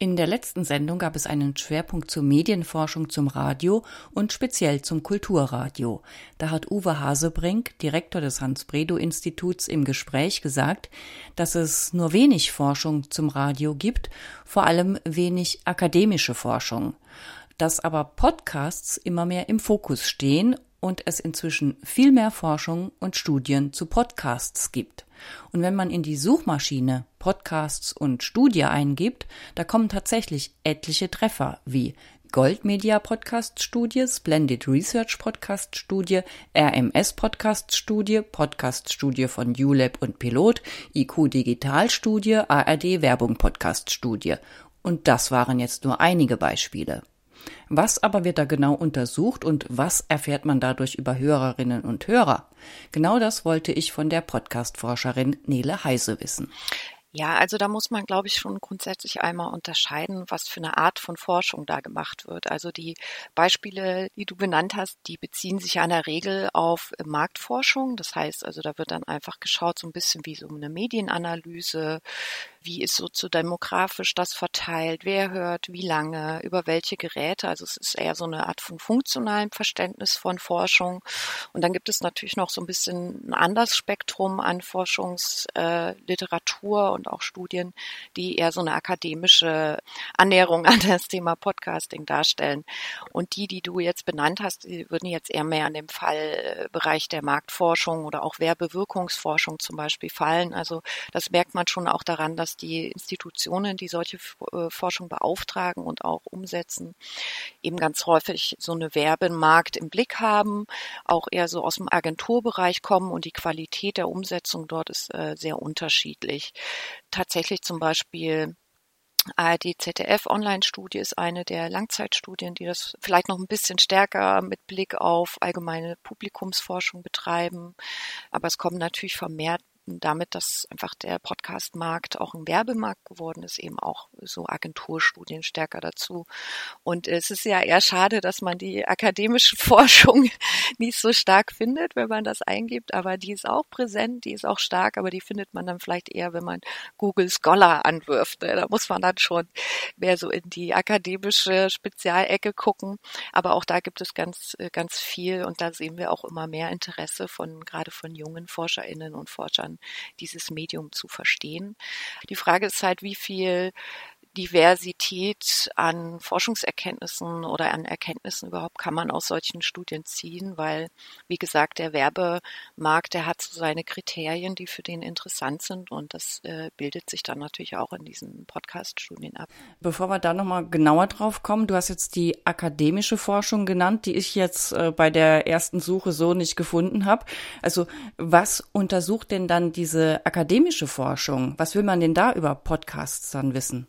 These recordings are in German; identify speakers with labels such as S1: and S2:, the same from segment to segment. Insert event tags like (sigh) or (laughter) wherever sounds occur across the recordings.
S1: In der letzten Sendung gab es einen Schwerpunkt zur Medienforschung zum Radio und speziell zum Kulturradio. Da hat Uwe Hasebrink, Direktor des Hans-Bredow-Instituts, im Gespräch gesagt, dass es nur wenig Forschung zum Radio gibt, vor allem wenig akademische Forschung. Dass aber Podcasts immer mehr im Fokus stehen und es inzwischen viel mehr Forschung und Studien zu Podcasts gibt. Und wenn man in die Suchmaschine Podcasts und Studie eingibt, da kommen tatsächlich etliche Treffer wie Goldmedia Podcast Studie, Splendid Research Podcast Studie, RMS Podcast Studie, Podcast Studie von ULab und Pilot, IQ Digital Studie, ARD Werbung Podcast Studie. Und das waren jetzt nur einige Beispiele. Was aber wird da genau untersucht und was erfährt man dadurch über Hörerinnen und Hörer? Genau das wollte ich von der Podcast-Forscherin Nele Heise wissen.
S2: Ja, also da muss man, glaube ich, schon grundsätzlich einmal unterscheiden, was für eine Art von Forschung da gemacht wird. Also die Beispiele, die du benannt hast, die beziehen sich ja in der Regel auf Marktforschung. Das heißt, also da wird dann einfach geschaut, so ein bisschen wie so eine Medienanalyse, wie ist soziodemografisch das verteilt, wer hört, wie lange, über welche Geräte. Also es ist eher so eine Art von funktionalem Verständnis von Forschung. Und dann gibt es natürlich noch so ein bisschen ein anderes Spektrum an Forschungsliteratur und auch Studien, die eher so eine akademische Annäherung (laughs) an das Thema Podcasting darstellen. Und die, die du jetzt benannt hast, die würden jetzt eher mehr an dem Fallbereich der Marktforschung oder auch Werbewirkungsforschung zum Beispiel fallen. Also das merkt man schon auch daran, dass die Institutionen, die solche äh, Forschung beauftragen und auch umsetzen, eben ganz häufig so eine Werbemarkt im Blick haben, auch eher so aus dem Agenturbereich kommen und die Qualität der Umsetzung dort ist äh, sehr unterschiedlich. Tatsächlich zum Beispiel ARD ZDF Online-Studie ist eine der Langzeitstudien, die das vielleicht noch ein bisschen stärker mit Blick auf allgemeine Publikumsforschung betreiben. Aber es kommen natürlich vermehrt damit, dass einfach der Podcast-Markt auch ein Werbemarkt geworden ist, eben auch so Agenturstudien stärker dazu. Und es ist ja eher schade, dass man die akademische (laughs) Forschung nicht so stark findet, wenn man das eingibt, aber die ist auch präsent, die ist auch stark, aber die findet man dann vielleicht eher, wenn man Google Scholar anwirft. Ne? Da muss man dann schon mehr so in die akademische Spezialecke gucken. Aber auch da gibt es ganz, ganz viel und da sehen wir auch immer mehr Interesse von, gerade von jungen ForscherInnen und Forschern dieses Medium zu verstehen. Die Frage ist halt, wie viel Diversität an Forschungserkenntnissen oder an Erkenntnissen überhaupt kann man aus solchen Studien ziehen, weil, wie gesagt, der Werbemarkt, der hat so seine Kriterien, die für den interessant sind und das äh, bildet sich dann natürlich auch in diesen Podcast-Studien ab.
S1: Bevor wir da nochmal genauer drauf kommen, du hast jetzt die akademische Forschung genannt, die ich jetzt äh, bei der ersten Suche so nicht gefunden habe. Also was untersucht denn dann diese akademische Forschung? Was will man denn da über Podcasts dann wissen?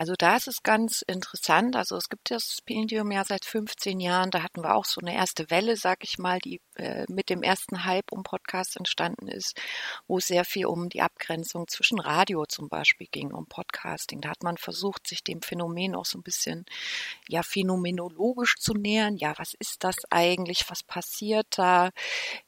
S2: Also da ist es ganz interessant. Also es gibt das Stipendium ja seit 15 Jahren. Da hatten wir auch so eine erste Welle, sag ich mal, die äh, mit dem ersten Hype um Podcast entstanden ist, wo es sehr viel um die Abgrenzung zwischen Radio zum Beispiel ging, um Podcasting. Da hat man versucht, sich dem Phänomen auch so ein bisschen ja phänomenologisch zu nähern. Ja, was ist das eigentlich? Was passiert da?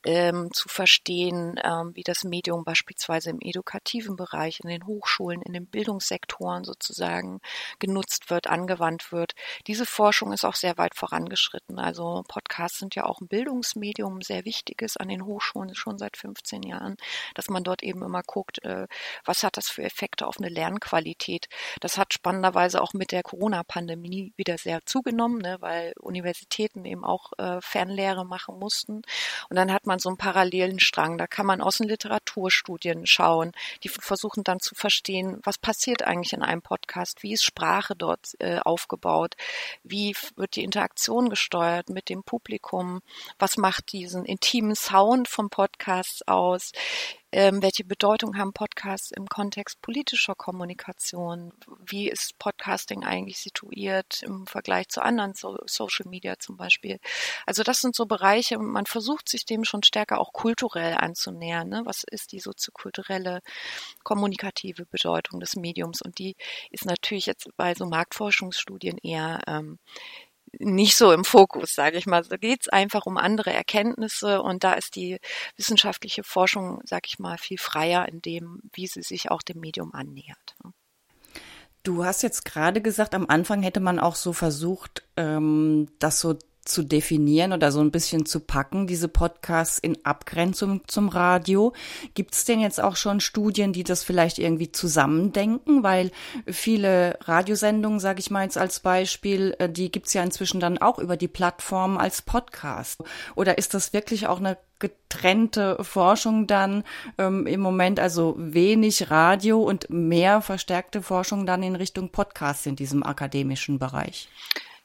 S2: Ähm, zu verstehen, ähm, wie das Medium beispielsweise im edukativen Bereich, in den Hochschulen, in den Bildungssektoren sozusagen genutzt wird, angewandt wird. Diese Forschung ist auch sehr weit vorangeschritten. Also Podcasts sind ja auch ein Bildungsmedium, sehr wichtiges an den Hochschulen schon seit 15 Jahren, dass man dort eben immer guckt, äh, was hat das für Effekte auf eine Lernqualität. Das hat spannenderweise auch mit der Corona-Pandemie wieder sehr zugenommen, ne, weil Universitäten eben auch äh, Fernlehre machen mussten. Und dann hat man so einen parallelen Strang. Da kann man aus den Literaturstudien schauen, die versuchen dann zu verstehen, was passiert eigentlich in einem Podcast, wie ist Sprache dort äh, aufgebaut, wie wird die Interaktion gesteuert mit dem Publikum, was macht diese diesen intimen Sound vom Podcast aus? Ähm, welche Bedeutung haben Podcasts im Kontext politischer Kommunikation? Wie ist Podcasting eigentlich situiert im Vergleich zu anderen so Social Media zum Beispiel? Also das sind so Bereiche, man versucht sich dem schon stärker auch kulturell anzunähern. Ne? Was ist die soziokulturelle kommunikative Bedeutung des Mediums? Und die ist natürlich jetzt bei so Marktforschungsstudien eher ähm, nicht so im Fokus, sage ich mal. Da geht es einfach um andere Erkenntnisse und da ist die wissenschaftliche Forschung, sage ich mal, viel freier in dem, wie sie sich auch dem Medium annähert.
S1: Du hast jetzt gerade gesagt, am Anfang hätte man auch so versucht, ähm, das so zu definieren oder so ein bisschen zu packen, diese Podcasts in Abgrenzung zum Radio. Gibt es denn jetzt auch schon Studien, die das vielleicht irgendwie zusammendenken? Weil viele Radiosendungen, sage ich mal jetzt als Beispiel, äh, die gibt's ja inzwischen dann auch über die Plattform als Podcast. Oder ist das wirklich auch eine getrennte Forschung dann ähm, im Moment, also wenig Radio und mehr verstärkte Forschung dann in Richtung Podcast in diesem akademischen Bereich?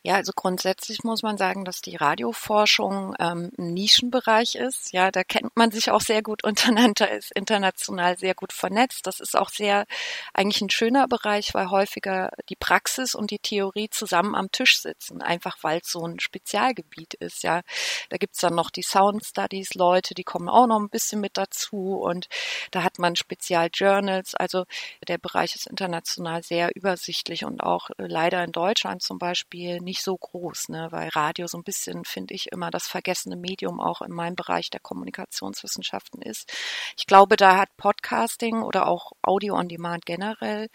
S2: Ja, also grundsätzlich muss man sagen, dass die Radioforschung ähm, ein Nischenbereich ist. Ja, da kennt man sich auch sehr gut (laughs) untereinander, ist international sehr gut vernetzt. Das ist auch sehr eigentlich ein schöner Bereich, weil häufiger die Praxis und die Theorie zusammen am Tisch sitzen, einfach weil es so ein Spezialgebiet ist. Ja, da gibt's dann noch die Sound Studies Leute, die kommen auch noch ein bisschen mit dazu und da hat man Spezialjournals. Also der Bereich ist international sehr übersichtlich und auch äh, leider in Deutschland zum Beispiel nicht nicht so groß, ne? weil Radio so ein bisschen, finde ich, immer das vergessene Medium auch in meinem Bereich der Kommunikationswissenschaften ist. Ich glaube, da hat Podcasting oder auch Audio on Demand generell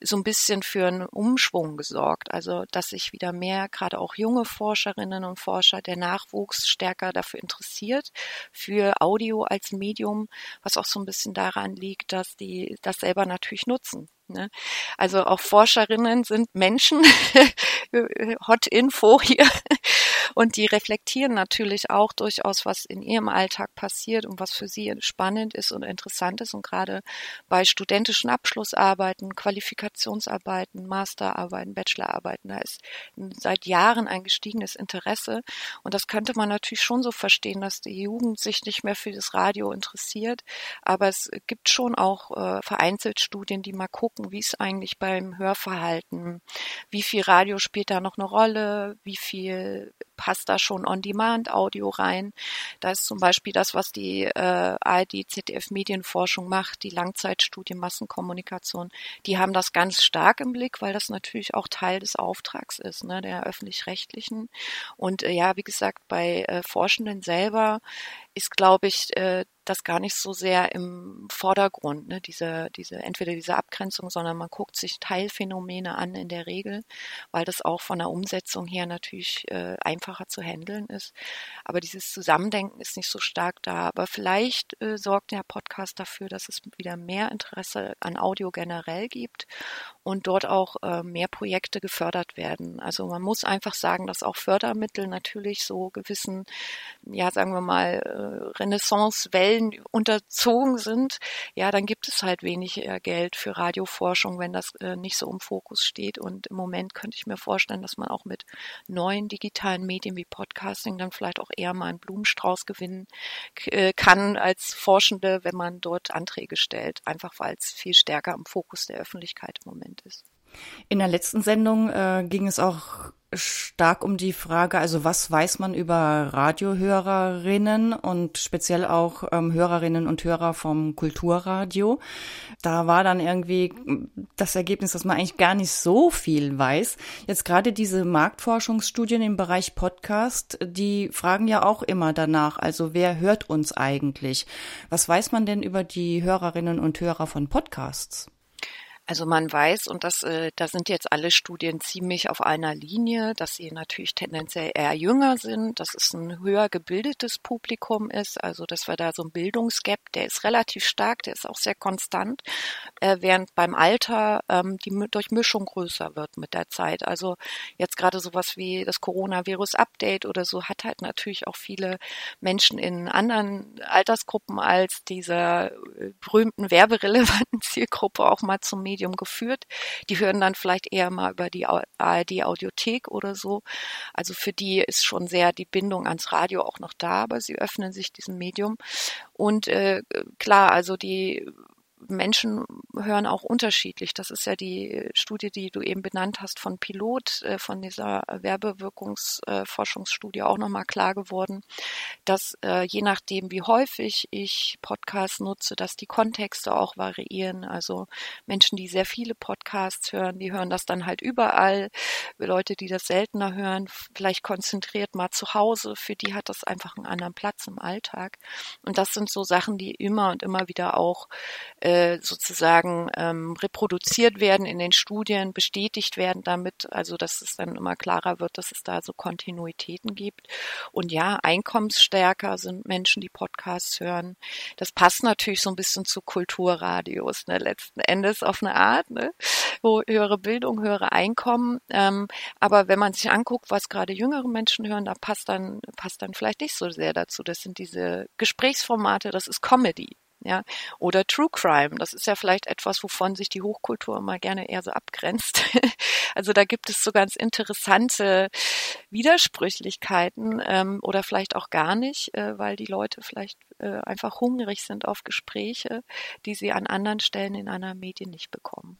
S2: so ein bisschen für einen Umschwung gesorgt. Also, dass sich wieder mehr, gerade auch junge Forscherinnen und Forscher, der Nachwuchs stärker dafür interessiert, für Audio als Medium, was auch so ein bisschen daran liegt, dass die das selber natürlich nutzen. Ne? Also auch Forscherinnen sind Menschen, (laughs) Hot Info hier. Und die reflektieren natürlich auch durchaus, was in ihrem Alltag passiert und was für sie spannend ist und interessant ist. Und gerade bei studentischen Abschlussarbeiten, Qualifikationsarbeiten, Masterarbeiten, Bachelorarbeiten, da ist seit Jahren ein gestiegenes Interesse. Und das könnte man natürlich schon so verstehen, dass die Jugend sich nicht mehr für das Radio interessiert. Aber es gibt schon auch äh, vereinzelt Studien, die mal gucken, wie es eigentlich beim Hörverhalten, wie viel Radio spielt da noch eine Rolle, wie viel passt da schon On-Demand-Audio rein. Da ist zum Beispiel das, was die äh, ARD ZDF Medienforschung macht, die Langzeitstudie Massenkommunikation. Die haben das ganz stark im Blick, weil das natürlich auch Teil des Auftrags ist, ne, der öffentlich-rechtlichen. Und äh, ja, wie gesagt, bei äh, Forschenden selber ist, glaube ich, äh, das gar nicht so sehr im Vordergrund, ne, diese, diese, entweder diese Abgrenzung, sondern man guckt sich Teilphänomene an in der Regel, weil das auch von der Umsetzung her natürlich äh, einfacher zu handeln ist. Aber dieses Zusammendenken ist nicht so stark da. Aber vielleicht äh, sorgt der Podcast dafür, dass es wieder mehr Interesse an Audio generell gibt und dort auch mehr Projekte gefördert werden. Also man muss einfach sagen, dass auch Fördermittel natürlich so gewissen, ja, sagen wir mal, Renaissance-Wellen unterzogen sind. Ja, dann gibt es halt wenig äh, Geld für Radioforschung, wenn das äh, nicht so im Fokus steht. Und im Moment könnte ich mir vorstellen, dass man auch mit neuen digitalen Medien wie Podcasting dann vielleicht auch eher mal einen Blumenstrauß gewinnen äh, kann als Forschende, wenn man dort Anträge stellt, einfach weil es viel stärker im Fokus der Öffentlichkeit im Moment ist.
S1: In der letzten Sendung äh, ging es auch stark um die Frage, also was weiß man über Radiohörerinnen und speziell auch ähm, Hörerinnen und Hörer vom Kulturradio. Da war dann irgendwie das Ergebnis, dass man eigentlich gar nicht so viel weiß. Jetzt gerade diese Marktforschungsstudien im Bereich Podcast, die fragen ja auch immer danach, also wer hört uns eigentlich? Was weiß man denn über die Hörerinnen und Hörer von Podcasts?
S2: Also man weiß, und das, äh, da sind jetzt alle Studien ziemlich auf einer Linie, dass sie natürlich tendenziell eher jünger sind, dass es ein höher gebildetes Publikum ist, also dass wir da so ein Bildungsgap, der ist relativ stark, der ist auch sehr konstant, äh, während beim Alter ähm, die Durchmischung größer wird mit der Zeit. Also jetzt gerade sowas wie das Coronavirus-Update oder so hat halt natürlich auch viele Menschen in anderen Altersgruppen als dieser äh, berühmten werberelevanten (laughs) Zielgruppe auch mal zum Medium geführt. Die hören dann vielleicht eher mal über die ARD Audiothek oder so. Also für die ist schon sehr die Bindung ans Radio auch noch da, aber sie öffnen sich diesem Medium. Und äh, klar, also die Menschen hören auch unterschiedlich. Das ist ja die Studie, die du eben benannt hast von Pilot, äh, von dieser Werbewirkungsforschungsstudie auch nochmal klar geworden, dass äh, je nachdem, wie häufig ich Podcasts nutze, dass die Kontexte auch variieren. Also Menschen, die sehr viele Podcasts hören, die hören das dann halt überall. Leute, die das seltener hören, vielleicht konzentriert mal zu Hause, für die hat das einfach einen anderen Platz im Alltag. Und das sind so Sachen, die immer und immer wieder auch äh, sozusagen ähm, reproduziert werden in den Studien, bestätigt werden damit, also dass es dann immer klarer wird, dass es da so Kontinuitäten gibt. Und ja, einkommensstärker sind Menschen, die Podcasts hören. Das passt natürlich so ein bisschen zu Kulturradios, ne, letzten Endes auf eine Art, ne, wo höhere Bildung, höhere Einkommen. Ähm, aber wenn man sich anguckt, was gerade jüngere Menschen hören, da passt dann, passt dann vielleicht nicht so sehr dazu. Das sind diese Gesprächsformate, das ist Comedy ja, oder True Crime. Das ist ja vielleicht etwas, wovon sich die Hochkultur immer gerne eher so abgrenzt. (laughs) also da gibt es so ganz interessante Widersprüchlichkeiten ähm, oder vielleicht auch gar nicht, äh, weil die Leute vielleicht äh, einfach hungrig sind auf Gespräche, die sie an anderen Stellen in einer Medien nicht bekommen.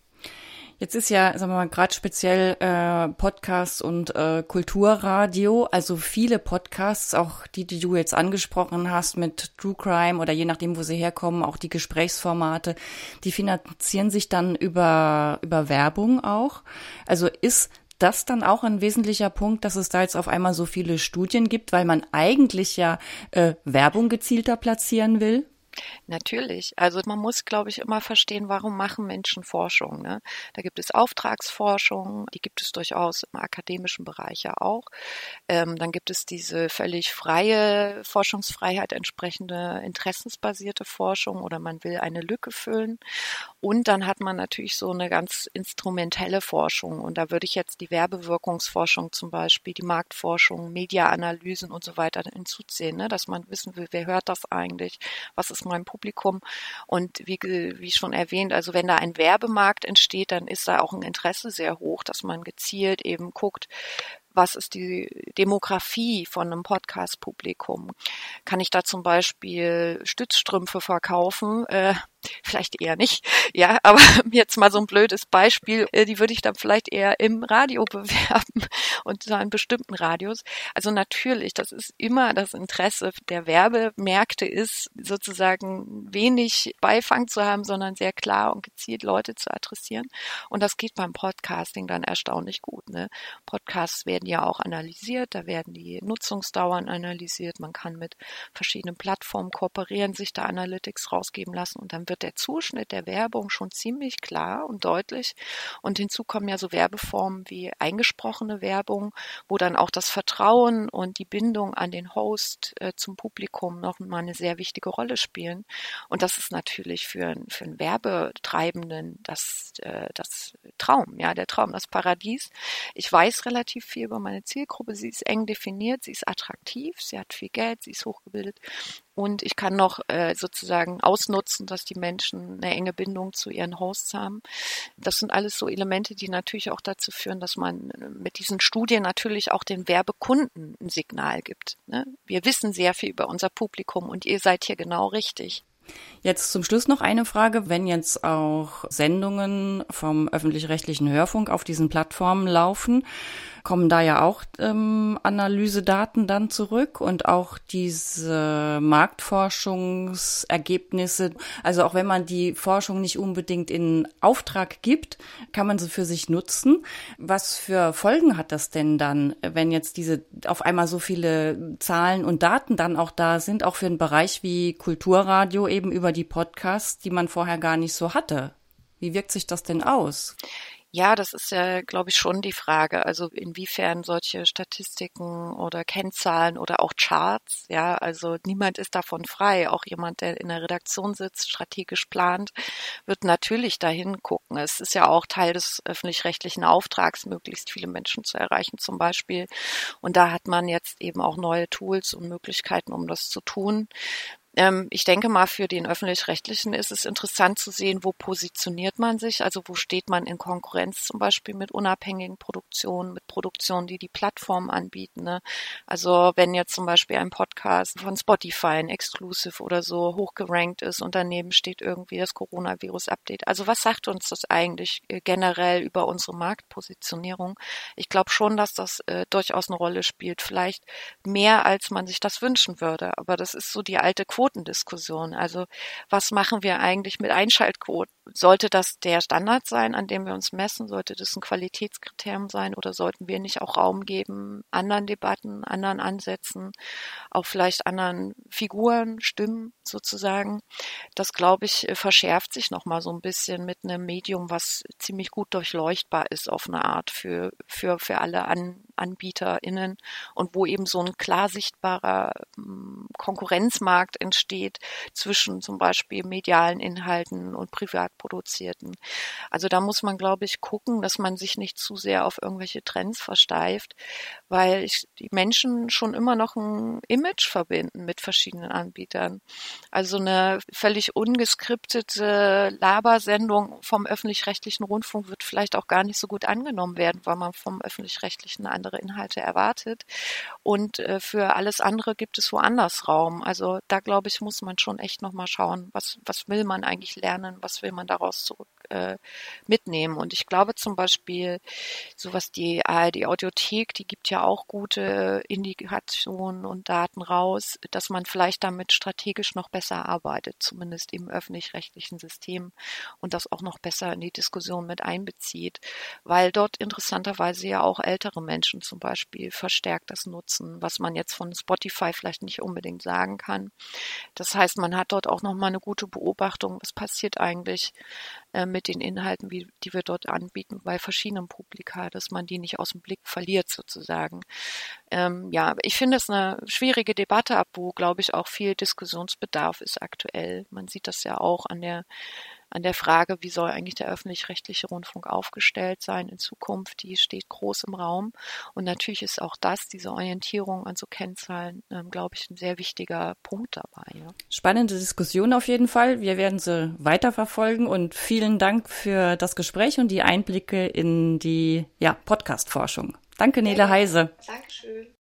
S1: Jetzt ist ja, sagen wir mal, gerade speziell äh, Podcasts und äh, Kulturradio, also viele Podcasts, auch die, die du jetzt angesprochen hast mit True Crime oder je nachdem, wo sie herkommen, auch die Gesprächsformate, die finanzieren sich dann über, über Werbung auch. Also ist das dann auch ein wesentlicher Punkt, dass es da jetzt auf einmal so viele Studien gibt, weil man eigentlich ja äh, Werbung gezielter platzieren will?
S2: Natürlich. Also man muss, glaube ich, immer verstehen, warum machen Menschen Forschung. Ne? Da gibt es Auftragsforschung, die gibt es durchaus im akademischen Bereich ja auch. Ähm, dann gibt es diese völlig freie Forschungsfreiheit entsprechende interessensbasierte Forschung oder man will eine Lücke füllen. Und dann hat man natürlich so eine ganz instrumentelle Forschung. Und da würde ich jetzt die Werbewirkungsforschung zum Beispiel, die Marktforschung, Mediaanalysen und so weiter hinzuziehen, ne? dass man wissen will, wer hört das eigentlich, was ist mein Publikum. Und wie, wie schon erwähnt, also wenn da ein Werbemarkt entsteht, dann ist da auch ein Interesse sehr hoch, dass man gezielt eben guckt, was ist die Demografie von einem Podcast-Publikum? Kann ich da zum Beispiel Stützstrümpfe verkaufen? Äh, vielleicht eher nicht. Ja, aber (laughs) jetzt mal so ein blödes Beispiel, äh, die würde ich dann vielleicht eher im Radio (laughs) bewerben und zwar in bestimmten Radios. Also natürlich, das ist immer das Interesse der Werbemärkte ist, sozusagen wenig Beifang zu haben, sondern sehr klar und gezielt Leute zu adressieren. Und das geht beim Podcasting dann erstaunlich gut. Ne? Podcasts werden ja auch analysiert, da werden die Nutzungsdauern analysiert, man kann mit verschiedenen Plattformen kooperieren, sich da Analytics rausgeben lassen und dann wird der Zuschnitt der Werbung schon ziemlich klar und deutlich. Und hinzu kommen ja so Werbeformen wie eingesprochene Werbung, wo dann auch das Vertrauen und die Bindung an den Host äh, zum Publikum noch mal eine sehr wichtige Rolle spielen. Und das ist natürlich für, für einen Werbetreibenden das, äh, das Traum, ja, der Traum, das Paradies. Ich weiß relativ viel über meine Zielgruppe. Sie ist eng definiert, sie ist attraktiv, sie hat viel Geld, sie ist hochgebildet und ich kann noch äh, sozusagen ausnutzen, dass die Menschen eine enge Bindung zu ihren Hosts haben. Das sind alles so Elemente, die natürlich auch dazu führen, dass man äh, mit diesen Studien natürlich auch den Werbekunden ein Signal gibt. Ne? Wir wissen sehr viel über unser Publikum und ihr seid hier genau richtig.
S1: Jetzt zum Schluss noch eine Frage. Wenn jetzt auch Sendungen vom öffentlich-rechtlichen Hörfunk auf diesen Plattformen laufen, kommen da ja auch ähm, Analysedaten dann zurück und auch diese Marktforschungsergebnisse. Also auch wenn man die Forschung nicht unbedingt in Auftrag gibt, kann man sie für sich nutzen. Was für Folgen hat das denn dann, wenn jetzt diese auf einmal so viele Zahlen und Daten dann auch da sind, auch für einen Bereich wie Kulturradio eben über die Podcasts, die man vorher gar nicht so hatte? Wie wirkt sich das denn aus?
S2: Ja, das ist ja, glaube ich, schon die Frage. Also inwiefern solche Statistiken oder Kennzahlen oder auch Charts, ja, also niemand ist davon frei. Auch jemand, der in der Redaktion sitzt, strategisch plant, wird natürlich dahin gucken. Es ist ja auch Teil des öffentlich-rechtlichen Auftrags, möglichst viele Menschen zu erreichen zum Beispiel. Und da hat man jetzt eben auch neue Tools und Möglichkeiten, um das zu tun. Ähm, ich denke mal, für den öffentlich-rechtlichen ist es interessant zu sehen, wo positioniert man sich, also wo steht man in Konkurrenz zum Beispiel mit unabhängigen Produktionen, mit Produktionen, die die Plattform anbieten. Ne? Also wenn jetzt zum Beispiel ein Podcast von Spotify, ein Exclusive oder so hochgerankt ist und daneben steht irgendwie das Coronavirus-Update. Also was sagt uns das eigentlich äh, generell über unsere Marktpositionierung? Ich glaube schon, dass das äh, durchaus eine Rolle spielt, vielleicht mehr als man sich das wünschen würde. Aber das ist so die alte Quote Quotendiskussion. Also was machen wir eigentlich mit Einschaltquoten? Sollte das der Standard sein, an dem wir uns messen? Sollte das ein Qualitätskriterium sein oder sollten wir nicht auch Raum geben, anderen Debatten, anderen Ansätzen, auch vielleicht anderen Figuren, Stimmen sozusagen? Das, glaube ich, verschärft sich nochmal so ein bisschen mit einem Medium, was ziemlich gut durchleuchtbar ist auf eine Art für, für, für alle An AnbieterInnen und wo eben so ein klar sichtbarer hm, Konkurrenzmarkt entsteht zwischen zum Beispiel medialen Inhalten und privat produzierten. Also da muss man, glaube ich, gucken, dass man sich nicht zu sehr auf irgendwelche Trends versteift, weil ich, die Menschen schon immer noch ein Image verbinden mit verschiedenen Anbietern. Also eine völlig ungeskriptete Labersendung vom öffentlich-rechtlichen Rundfunk wird vielleicht auch gar nicht so gut angenommen werden, weil man vom öffentlich-rechtlichen andere Inhalte erwartet. Und äh, für alles andere gibt es woanders Raum. Also da glaube ich, muss man schon echt nochmal schauen, was, was will man eigentlich lernen, was will man daraus zurück äh, mitnehmen. Und ich glaube zum Beispiel, so was die ARD Audiothek, die gibt ja auch gute Indikationen und Daten raus, dass man vielleicht damit strategisch noch besser arbeitet, zumindest im öffentlich-rechtlichen System und das auch noch besser in die Diskussion mit einbezieht, weil dort interessanterweise ja auch ältere Menschen zum Beispiel verstärkt das nutzen, was man jetzt von Spotify vielleicht nicht unbedingt sagen kann. Das heißt, man hat dort auch noch mal eine gute Beobachtung, was passiert eigentlich äh, mit den Inhalten, wie, die wir dort anbieten, bei verschiedenen Publika, dass man die nicht aus dem Blick verliert sozusagen. Ähm, ja, ich finde es eine schwierige Debatte ab, wo, glaube ich, auch viel Diskussionsbedarf ist aktuell. Man sieht das ja auch an der an der Frage, wie soll eigentlich der öffentlich-rechtliche Rundfunk aufgestellt sein in Zukunft, die steht groß im Raum. Und natürlich ist auch das, diese Orientierung an so Kennzahlen, ähm, glaube ich, ein sehr wichtiger Punkt dabei. Ja.
S1: Spannende Diskussion auf jeden Fall. Wir werden sie weiterverfolgen und vielen Dank für das Gespräch und die Einblicke in die ja, Podcast-Forschung. Danke, Nele Heise. Dankeschön.